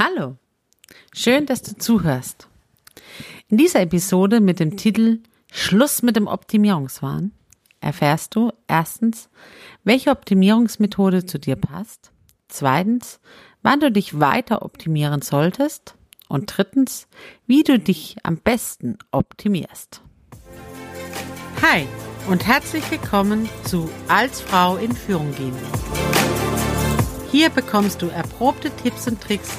Hallo, schön, dass du zuhörst. In dieser Episode mit dem Titel Schluss mit dem Optimierungswahn erfährst du erstens, welche Optimierungsmethode zu dir passt, zweitens, wann du dich weiter optimieren solltest und drittens, wie du dich am besten optimierst. Hi und herzlich willkommen zu Als Frau in Führung gehen. Hier bekommst du erprobte Tipps und Tricks,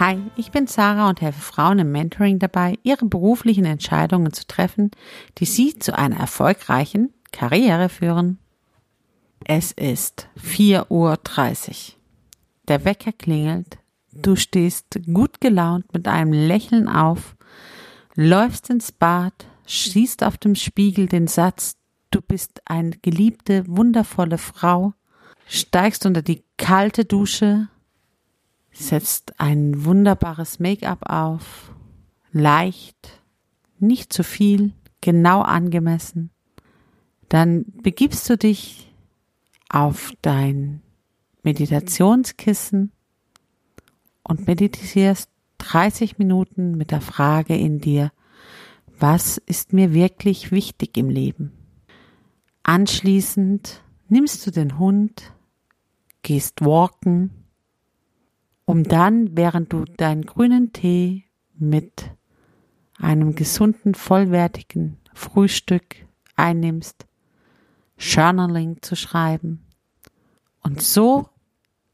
Hi, ich bin Sarah und helfe Frauen im Mentoring dabei, ihre beruflichen Entscheidungen zu treffen, die sie zu einer erfolgreichen Karriere führen. Es ist 4.30 Uhr. Der Wecker klingelt. Du stehst gut gelaunt mit einem Lächeln auf, läufst ins Bad, schießt auf dem Spiegel den Satz, du bist eine geliebte, wundervolle Frau, steigst unter die kalte Dusche, setzt ein wunderbares Make-up auf, leicht, nicht zu viel, genau angemessen. Dann begibst du dich auf dein Meditationskissen und meditierst 30 Minuten mit der Frage in dir, was ist mir wirklich wichtig im Leben? Anschließend nimmst du den Hund, gehst walken, um dann, während du deinen grünen Tee mit einem gesunden, vollwertigen Frühstück einnimmst, Journaling zu schreiben. Und so,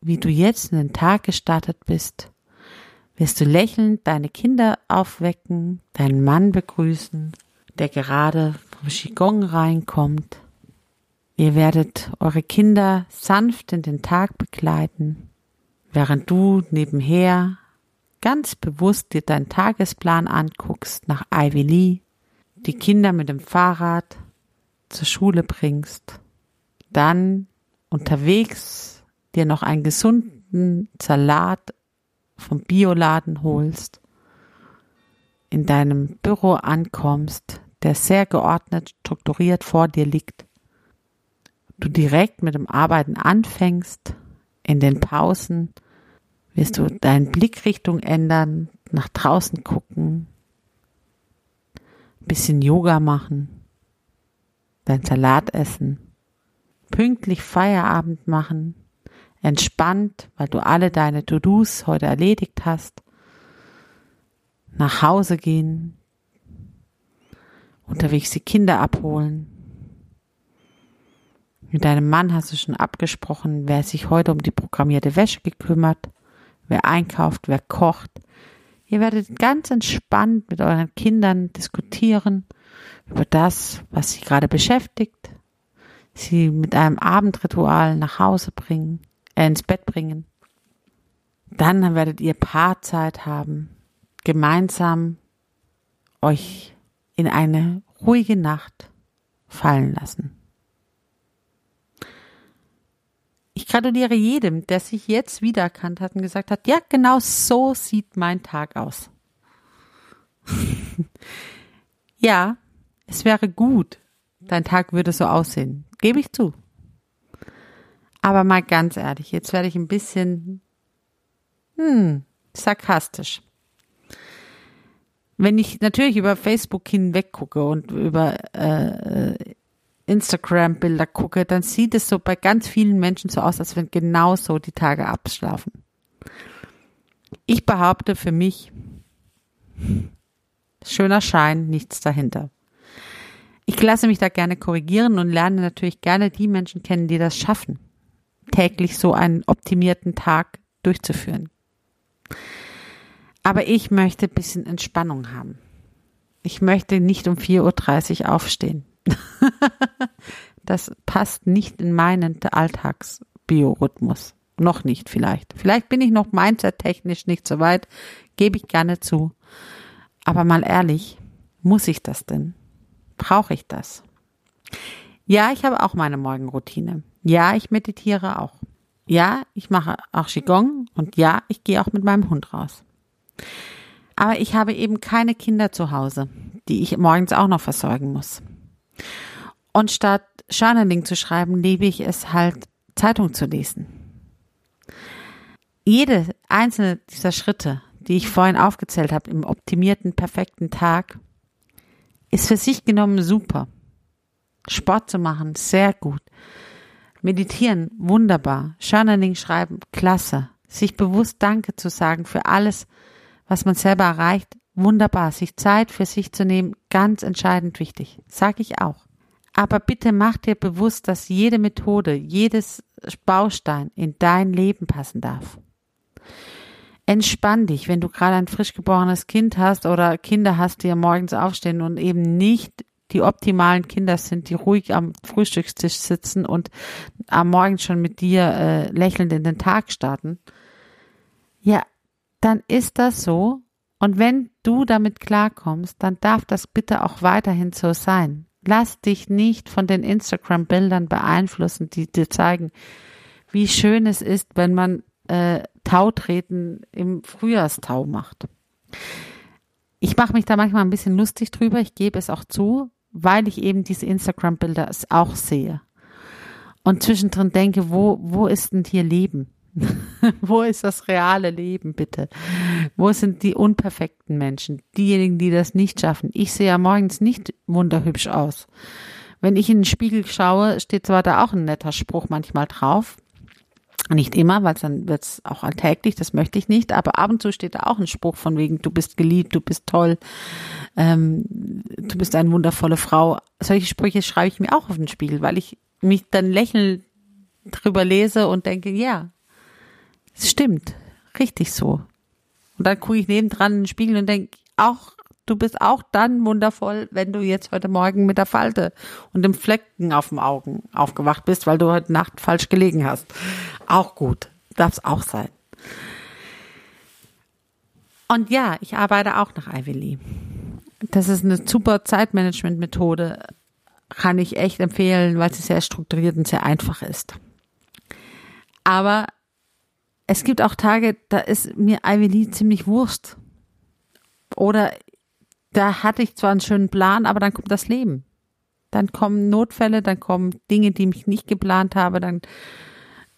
wie du jetzt in den Tag gestartet bist, wirst du lächelnd deine Kinder aufwecken, deinen Mann begrüßen, der gerade vom Qigong reinkommt. Ihr werdet eure Kinder sanft in den Tag begleiten während du nebenher ganz bewusst dir deinen Tagesplan anguckst nach Ivy Lee, die Kinder mit dem Fahrrad zur Schule bringst, dann unterwegs dir noch einen gesunden Salat vom Bioladen holst, in deinem Büro ankommst, der sehr geordnet, strukturiert vor dir liegt, du direkt mit dem Arbeiten anfängst, in den Pausen wirst du deine Blickrichtung ändern, nach draußen gucken, bisschen Yoga machen, dein Salat essen, pünktlich Feierabend machen, entspannt, weil du alle deine To-Dos heute erledigt hast, nach Hause gehen, unterwegs die Kinder abholen. Mit deinem Mann hast du schon abgesprochen, wer sich heute um die programmierte Wäsche gekümmert wer einkauft, wer kocht. Ihr werdet ganz entspannt mit euren Kindern diskutieren über das, was sie gerade beschäftigt, sie mit einem Abendritual nach Hause bringen, äh, ins Bett bringen. Dann werdet ihr Paarzeit haben, gemeinsam euch in eine ruhige Nacht fallen lassen. Ich gratuliere jedem, der sich jetzt wiedererkannt hat und gesagt hat, ja, genau so sieht mein Tag aus. ja, es wäre gut, dein Tag würde so aussehen, gebe ich zu. Aber mal ganz ehrlich, jetzt werde ich ein bisschen hm, sarkastisch. Wenn ich natürlich über Facebook hinweg gucke und über äh, Instagram-Bilder gucke, dann sieht es so bei ganz vielen Menschen so aus, als wenn genau so die Tage abschlafen. Ich behaupte für mich, schöner Schein, nichts dahinter. Ich lasse mich da gerne korrigieren und lerne natürlich gerne die Menschen kennen, die das schaffen, täglich so einen optimierten Tag durchzuführen. Aber ich möchte ein bisschen Entspannung haben. Ich möchte nicht um 4.30 Uhr aufstehen. das passt nicht in meinen Alltagsbiorhythmus. Noch nicht vielleicht. Vielleicht bin ich noch mindset-technisch nicht so weit, gebe ich gerne zu. Aber mal ehrlich, muss ich das denn? Brauche ich das? Ja, ich habe auch meine Morgenroutine. Ja, ich meditiere auch. Ja, ich mache auch Qigong und ja, ich gehe auch mit meinem Hund raus. Aber ich habe eben keine Kinder zu Hause, die ich morgens auch noch versorgen muss. Und statt Journaling zu schreiben, liebe ich es halt, Zeitung zu lesen. Jede einzelne dieser Schritte, die ich vorhin aufgezählt habe, im optimierten, perfekten Tag, ist für sich genommen super. Sport zu machen, sehr gut. Meditieren, wunderbar. Journaling schreiben, klasse. Sich bewusst Danke zu sagen für alles, was man selber erreicht, wunderbar. Sich Zeit für sich zu nehmen, ganz entscheidend wichtig. Sag ich auch. Aber bitte mach dir bewusst, dass jede Methode, jedes Baustein in dein Leben passen darf. Entspann dich, wenn du gerade ein frisch geborenes Kind hast oder Kinder hast, die morgens aufstehen und eben nicht die optimalen Kinder sind, die ruhig am Frühstückstisch sitzen und am Morgen schon mit dir äh, lächelnd in den Tag starten. Ja, dann ist das so. Und wenn du damit klarkommst, dann darf das bitte auch weiterhin so sein. Lass dich nicht von den Instagram-Bildern beeinflussen, die dir zeigen, wie schön es ist, wenn man äh, Tautreten im Frühjahrstau macht. Ich mache mich da manchmal ein bisschen lustig drüber, ich gebe es auch zu, weil ich eben diese Instagram-Bilder auch sehe. Und zwischendrin denke, wo, wo ist denn hier Leben? Wo ist das reale Leben, bitte? Wo sind die unperfekten Menschen? Diejenigen, die das nicht schaffen. Ich sehe ja morgens nicht wunderhübsch aus. Wenn ich in den Spiegel schaue, steht zwar da auch ein netter Spruch manchmal drauf. Nicht immer, weil dann wird's auch alltäglich, das möchte ich nicht, aber ab und zu steht da auch ein Spruch von wegen, du bist geliebt, du bist toll, ähm, du bist eine wundervolle Frau. Solche Sprüche schreibe ich mir auch auf den Spiegel, weil ich mich dann lächeln drüber lese und denke, ja, es stimmt, richtig so. Und dann gucke ich nebendran in den Spiegel und denke, auch, du bist auch dann wundervoll, wenn du jetzt heute Morgen mit der Falte und dem Flecken auf dem Augen aufgewacht bist, weil du heute Nacht falsch gelegen hast. Auch gut. Darf es auch sein. Und ja, ich arbeite auch nach Ivy Lee. Das ist eine super Zeitmanagement-Methode. Kann ich echt empfehlen, weil sie sehr strukturiert und sehr einfach ist. Aber es gibt auch Tage, da ist mir Ivy Lee ziemlich Wurst. Oder da hatte ich zwar einen schönen Plan, aber dann kommt das Leben. Dann kommen Notfälle, dann kommen Dinge, die ich nicht geplant habe, dann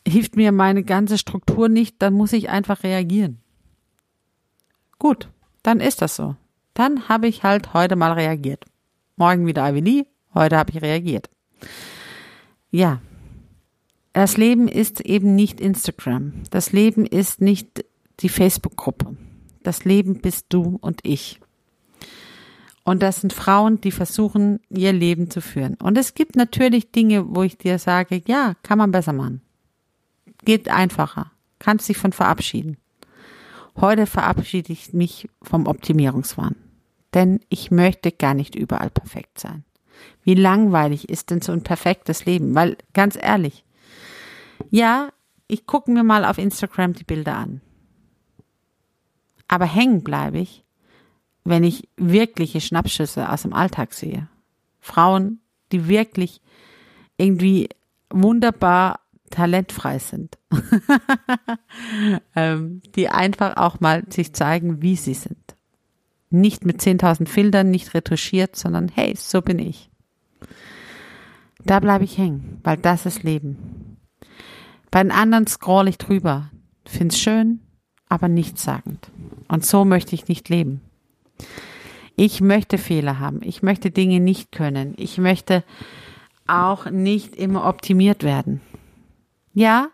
hilft mir meine ganze Struktur nicht, dann muss ich einfach reagieren. Gut, dann ist das so. Dann habe ich halt heute mal reagiert. Morgen wieder Ivy Lee, heute habe ich reagiert. Ja, das Leben ist eben nicht Instagram. Das Leben ist nicht die Facebook-Gruppe. Das Leben bist du und ich. Und das sind Frauen, die versuchen, ihr Leben zu führen. Und es gibt natürlich Dinge, wo ich dir sage, ja, kann man besser machen. Geht einfacher. Kannst dich von verabschieden. Heute verabschiede ich mich vom Optimierungswahn. Denn ich möchte gar nicht überall perfekt sein. Wie langweilig ist denn so ein perfektes Leben? Weil, ganz ehrlich, ja, ich gucke mir mal auf Instagram die Bilder an. Aber hängen bleibe ich, wenn ich wirkliche Schnappschüsse aus dem Alltag sehe. Frauen, die wirklich irgendwie wunderbar talentfrei sind. ähm, die einfach auch mal sich zeigen, wie sie sind. Nicht mit 10.000 Filtern, nicht retuschiert, sondern hey, so bin ich. Da bleibe ich hängen, weil das ist Leben. Bei den anderen scroll ich drüber, find's schön, aber nichtssagend. Und so möchte ich nicht leben. Ich möchte Fehler haben. Ich möchte Dinge nicht können. Ich möchte auch nicht immer optimiert werden. Ja,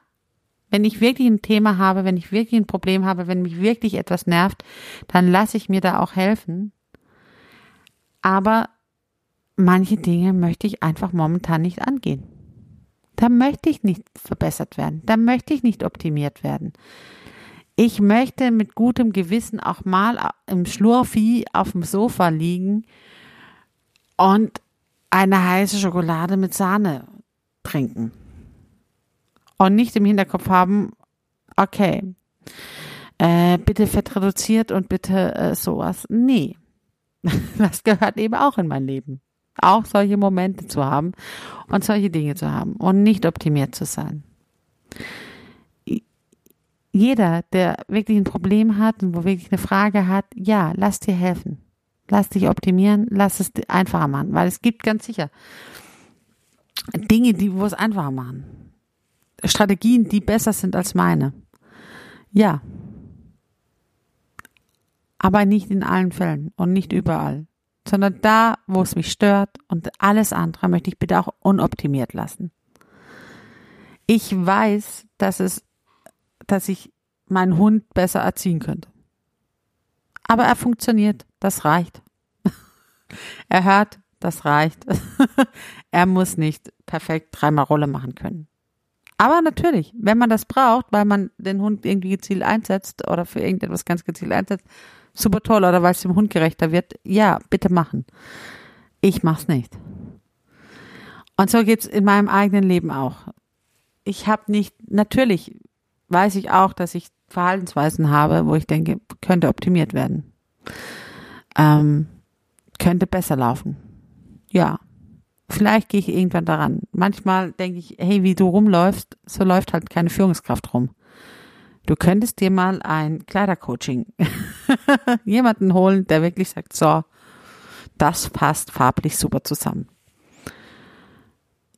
wenn ich wirklich ein Thema habe, wenn ich wirklich ein Problem habe, wenn mich wirklich etwas nervt, dann lasse ich mir da auch helfen. Aber manche Dinge möchte ich einfach momentan nicht angehen. Da möchte ich nicht verbessert werden. Da möchte ich nicht optimiert werden. Ich möchte mit gutem Gewissen auch mal im Schlurfi auf dem Sofa liegen und eine heiße Schokolade mit Sahne trinken. Und nicht im Hinterkopf haben, okay, äh, bitte fett reduziert und bitte äh, sowas. Nee, das gehört eben auch in mein Leben. Auch solche Momente zu haben und solche Dinge zu haben und nicht optimiert zu sein. Jeder, der wirklich ein Problem hat und wo wirklich eine Frage hat, ja, lass dir helfen. Lass dich optimieren, lass es einfacher machen, weil es gibt ganz sicher Dinge, die wo es einfacher machen. Strategien, die besser sind als meine. Ja. Aber nicht in allen Fällen und nicht überall sondern da, wo es mich stört und alles andere möchte ich bitte auch unoptimiert lassen. Ich weiß, dass es, dass ich meinen Hund besser erziehen könnte. Aber er funktioniert, das reicht. er hört, das reicht. er muss nicht perfekt dreimal Rolle machen können. Aber natürlich, wenn man das braucht, weil man den Hund irgendwie gezielt einsetzt oder für irgendetwas ganz gezielt einsetzt, super toll oder weil es dem Hund gerechter wird, ja, bitte machen. Ich mach's nicht. Und so geht's in meinem eigenen Leben auch. Ich habe nicht, natürlich weiß ich auch, dass ich Verhaltensweisen habe, wo ich denke, könnte optimiert werden. Ähm, könnte besser laufen. Ja. Vielleicht gehe ich irgendwann daran. Manchmal denke ich, hey, wie du rumläufst, so läuft halt keine Führungskraft rum. Du könntest dir mal ein Kleidercoaching, jemanden holen, der wirklich sagt, so, das passt farblich super zusammen.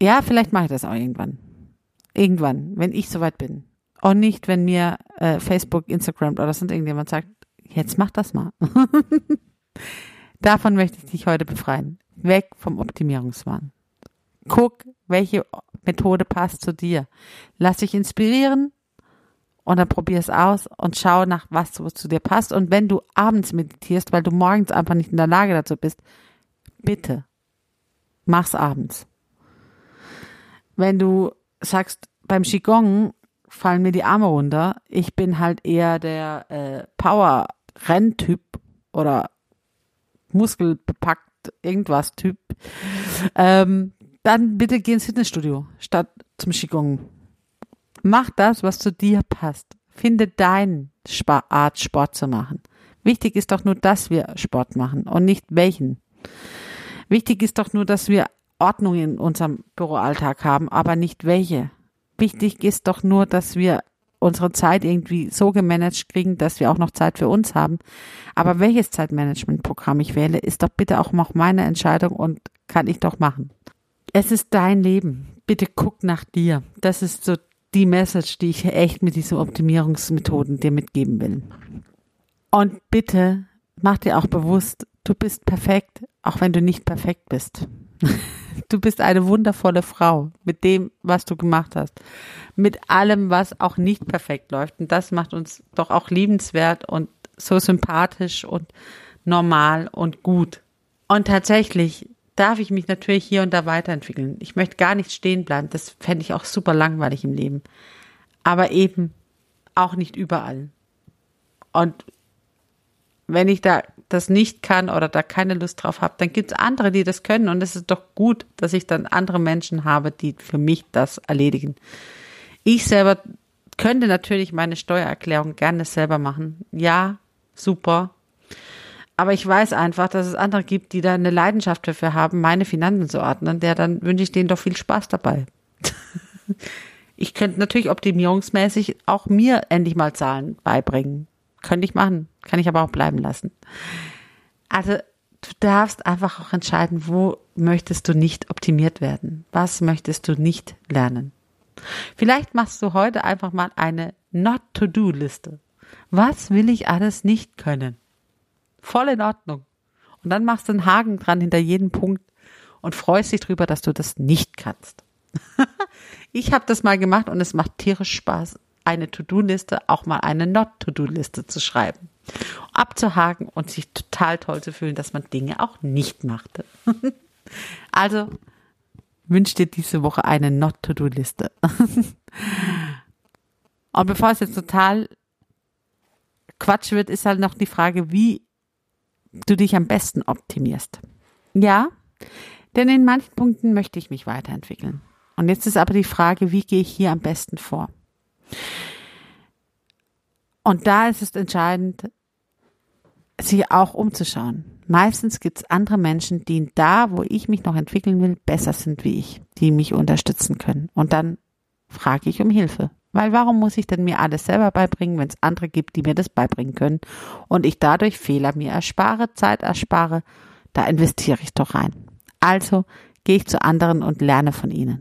Ja, vielleicht mache ich das auch irgendwann. Irgendwann, wenn ich soweit bin. Und nicht, wenn mir äh, Facebook, Instagram oder sonst irgendjemand sagt, jetzt mach das mal. Davon möchte ich dich heute befreien. Weg vom Optimierungswahn. Guck, welche Methode passt zu dir. Lass dich inspirieren und dann probier es aus und schau nach, was zu dir passt. Und wenn du abends meditierst, weil du morgens einfach nicht in der Lage dazu bist, bitte mach's abends. Wenn du sagst, beim Qigong fallen mir die Arme runter, ich bin halt eher der äh, Power-Renntyp oder muskelbepackt irgendwas Typ, ähm, dann bitte geh ins Fitnessstudio statt zum Qigong Mach das, was zu dir passt. Finde deine Art, Sport zu machen. Wichtig ist doch nur, dass wir Sport machen und nicht welchen. Wichtig ist doch nur, dass wir Ordnung in unserem Büroalltag haben, aber nicht welche. Wichtig ist doch nur, dass wir unsere Zeit irgendwie so gemanagt kriegen, dass wir auch noch Zeit für uns haben. Aber welches Zeitmanagementprogramm ich wähle, ist doch bitte auch noch meine Entscheidung und kann ich doch machen. Es ist dein Leben. Bitte guck nach dir. Das ist so die Message, die ich echt mit diesen Optimierungsmethoden dir mitgeben will. Und bitte mach dir auch bewusst, du bist perfekt, auch wenn du nicht perfekt bist. Du bist eine wundervolle Frau mit dem, was du gemacht hast. Mit allem, was auch nicht perfekt läuft. Und das macht uns doch auch liebenswert und so sympathisch und normal und gut. Und tatsächlich darf ich mich natürlich hier und da weiterentwickeln. Ich möchte gar nicht stehen bleiben. Das fände ich auch super langweilig im Leben. Aber eben auch nicht überall. Und wenn ich da das nicht kann oder da keine Lust drauf habe, dann gibt es andere, die das können. Und es ist doch gut, dass ich dann andere Menschen habe, die für mich das erledigen. Ich selber könnte natürlich meine Steuererklärung gerne selber machen. Ja, super. Aber ich weiß einfach, dass es andere gibt, die da eine Leidenschaft dafür haben, meine Finanzen zu ordnen. Der dann wünsche ich denen doch viel Spaß dabei. ich könnte natürlich optimierungsmäßig auch mir endlich mal Zahlen beibringen. Könnte ich machen. Kann ich aber auch bleiben lassen. Also, du darfst einfach auch entscheiden, wo möchtest du nicht optimiert werden? Was möchtest du nicht lernen? Vielleicht machst du heute einfach mal eine Not-to-Do-Liste. Was will ich alles nicht können? Voll in Ordnung. Und dann machst du einen Haken dran hinter jedem Punkt und freust dich drüber, dass du das nicht kannst. ich habe das mal gemacht und es macht tierisch Spaß, eine To-Do-Liste, auch mal eine Not-To-Do-Liste zu schreiben. Abzuhaken und sich total toll zu fühlen, dass man Dinge auch nicht machte. also wünsche dir diese Woche eine Not-To-Do-Liste. und bevor es jetzt total Quatsch wird, ist halt noch die Frage, wie du dich am besten optimierst. Ja, denn in manchen Punkten möchte ich mich weiterentwickeln. Und jetzt ist aber die Frage, wie gehe ich hier am besten vor? Und da ist es entscheidend, sich auch umzuschauen. Meistens gibt es andere Menschen, die da, wo ich mich noch entwickeln will, besser sind wie ich, die mich unterstützen können. Und dann frage ich um Hilfe. Weil warum muss ich denn mir alles selber beibringen, wenn es andere gibt, die mir das beibringen können und ich dadurch Fehler mir erspare, Zeit erspare, da investiere ich doch rein. Also gehe ich zu anderen und lerne von ihnen.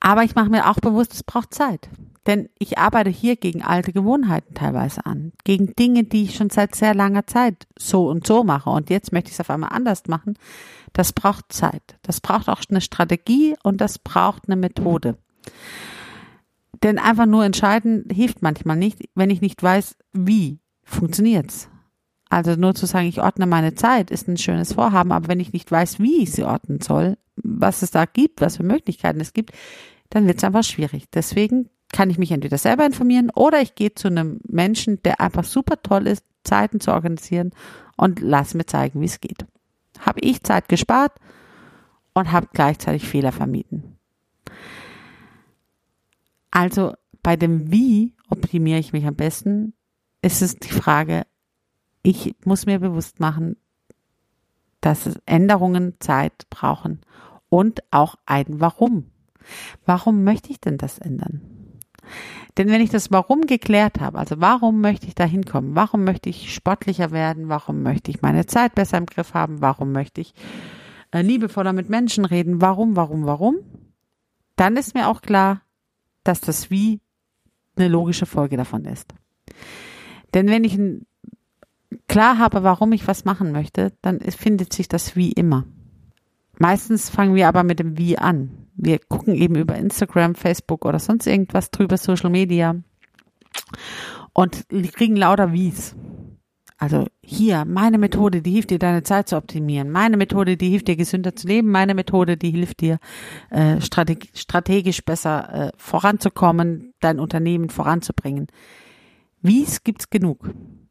Aber ich mache mir auch bewusst, es braucht Zeit. Denn ich arbeite hier gegen alte Gewohnheiten teilweise an, gegen Dinge, die ich schon seit sehr langer Zeit so und so mache und jetzt möchte ich es auf einmal anders machen. Das braucht Zeit. Das braucht auch eine Strategie und das braucht eine Methode. Denn einfach nur entscheiden hilft manchmal nicht, wenn ich nicht weiß, wie funktioniert's. Also nur zu sagen, ich ordne meine Zeit, ist ein schönes Vorhaben, aber wenn ich nicht weiß, wie ich sie ordnen soll, was es da gibt, was für Möglichkeiten es gibt, dann wird es einfach schwierig. Deswegen kann ich mich entweder selber informieren oder ich gehe zu einem Menschen, der einfach super toll ist, Zeiten zu organisieren und lass mir zeigen, wie es geht. Habe ich Zeit gespart und habe gleichzeitig Fehler vermieden. Also bei dem Wie optimiere ich mich am besten, ist es die Frage, ich muss mir bewusst machen, dass Änderungen Zeit brauchen und auch ein Warum. Warum möchte ich denn das ändern? Denn wenn ich das Warum geklärt habe, also warum möchte ich da hinkommen, warum möchte ich sportlicher werden, warum möchte ich meine Zeit besser im Griff haben, warum möchte ich äh, liebevoller mit Menschen reden, warum, warum, warum, dann ist mir auch klar, dass das Wie eine logische Folge davon ist. Denn wenn ich klar habe, warum ich was machen möchte, dann findet sich das Wie immer. Meistens fangen wir aber mit dem Wie an. Wir gucken eben über Instagram, Facebook oder sonst irgendwas drüber, Social Media und kriegen lauter Wies. Also hier, meine Methode, die hilft dir, deine Zeit zu optimieren. Meine Methode, die hilft dir, gesünder zu leben. Meine Methode, die hilft dir, äh, strategisch besser äh, voranzukommen, dein Unternehmen voranzubringen. Wies gibt's genug.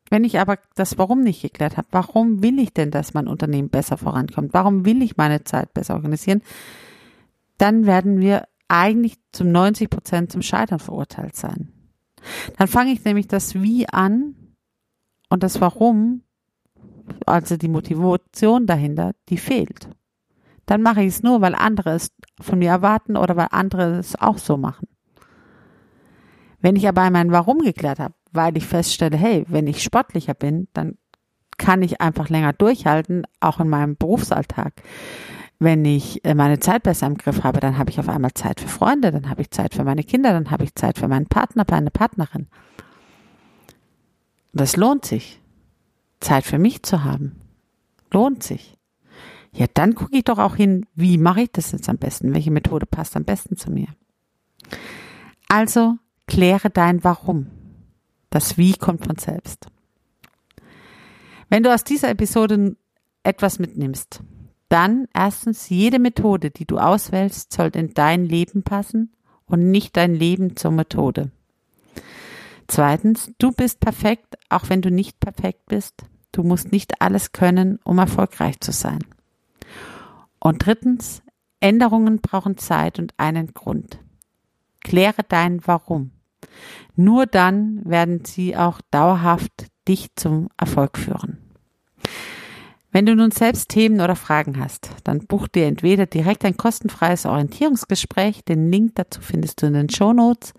Wenn ich aber das Warum nicht geklärt habe, warum will ich denn, dass mein Unternehmen besser vorankommt? Warum will ich meine Zeit besser organisieren? Dann werden wir eigentlich zum 90 Prozent zum Scheitern verurteilt sein. Dann fange ich nämlich das Wie an und das Warum, also die Motivation dahinter, die fehlt. Dann mache ich es nur, weil andere es von mir erwarten oder weil andere es auch so machen. Wenn ich aber mein Warum geklärt habe, weil ich feststelle, hey, wenn ich sportlicher bin, dann kann ich einfach länger durchhalten, auch in meinem Berufsalltag. Wenn ich äh, meine Zeit besser im Griff habe, dann habe ich auf einmal Zeit für Freunde, dann habe ich Zeit für meine Kinder, dann habe ich Zeit für meinen Partner, meine Partnerin. Das lohnt sich. Zeit für mich zu haben. Lohnt sich. Ja, dann gucke ich doch auch hin, wie mache ich das jetzt am besten? Welche Methode passt am besten zu mir? Also kläre dein Warum. Das Wie kommt von selbst. Wenn du aus dieser Episode etwas mitnimmst, dann erstens, jede Methode, die du auswählst, sollte in dein Leben passen und nicht dein Leben zur Methode. Zweitens, du bist perfekt, auch wenn du nicht perfekt bist. Du musst nicht alles können, um erfolgreich zu sein. Und drittens, Änderungen brauchen Zeit und einen Grund. Kläre dein Warum. Nur dann werden sie auch dauerhaft dich zum Erfolg führen. Wenn du nun selbst Themen oder Fragen hast, dann buch dir entweder direkt ein kostenfreies Orientierungsgespräch, den Link dazu findest du in den Show Notes,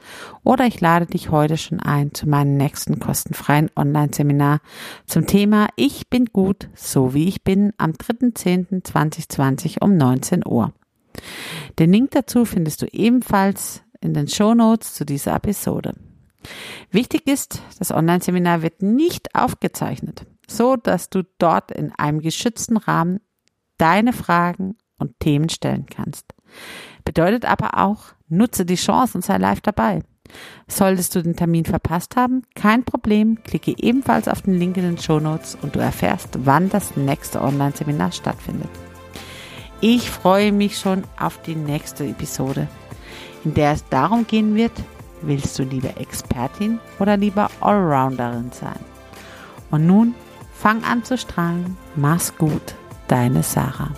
oder ich lade dich heute schon ein zu meinem nächsten kostenfreien Online-Seminar zum Thema Ich bin gut, so wie ich bin, am 3.10.2020 um 19 Uhr. Den Link dazu findest du ebenfalls in den Show Notes zu dieser Episode. Wichtig ist, das Online-Seminar wird nicht aufgezeichnet, so dass du dort in einem geschützten Rahmen deine Fragen und Themen stellen kannst. Bedeutet aber auch, nutze die Chance und sei live dabei. Solltest du den Termin verpasst haben, kein Problem, klicke ebenfalls auf den Link in den Show Notes und du erfährst, wann das nächste Online-Seminar stattfindet. Ich freue mich schon auf die nächste Episode, in der es darum gehen wird, Willst du lieber Expertin oder lieber Allrounderin sein? Und nun fang an zu strahlen. Mach's gut, deine Sarah.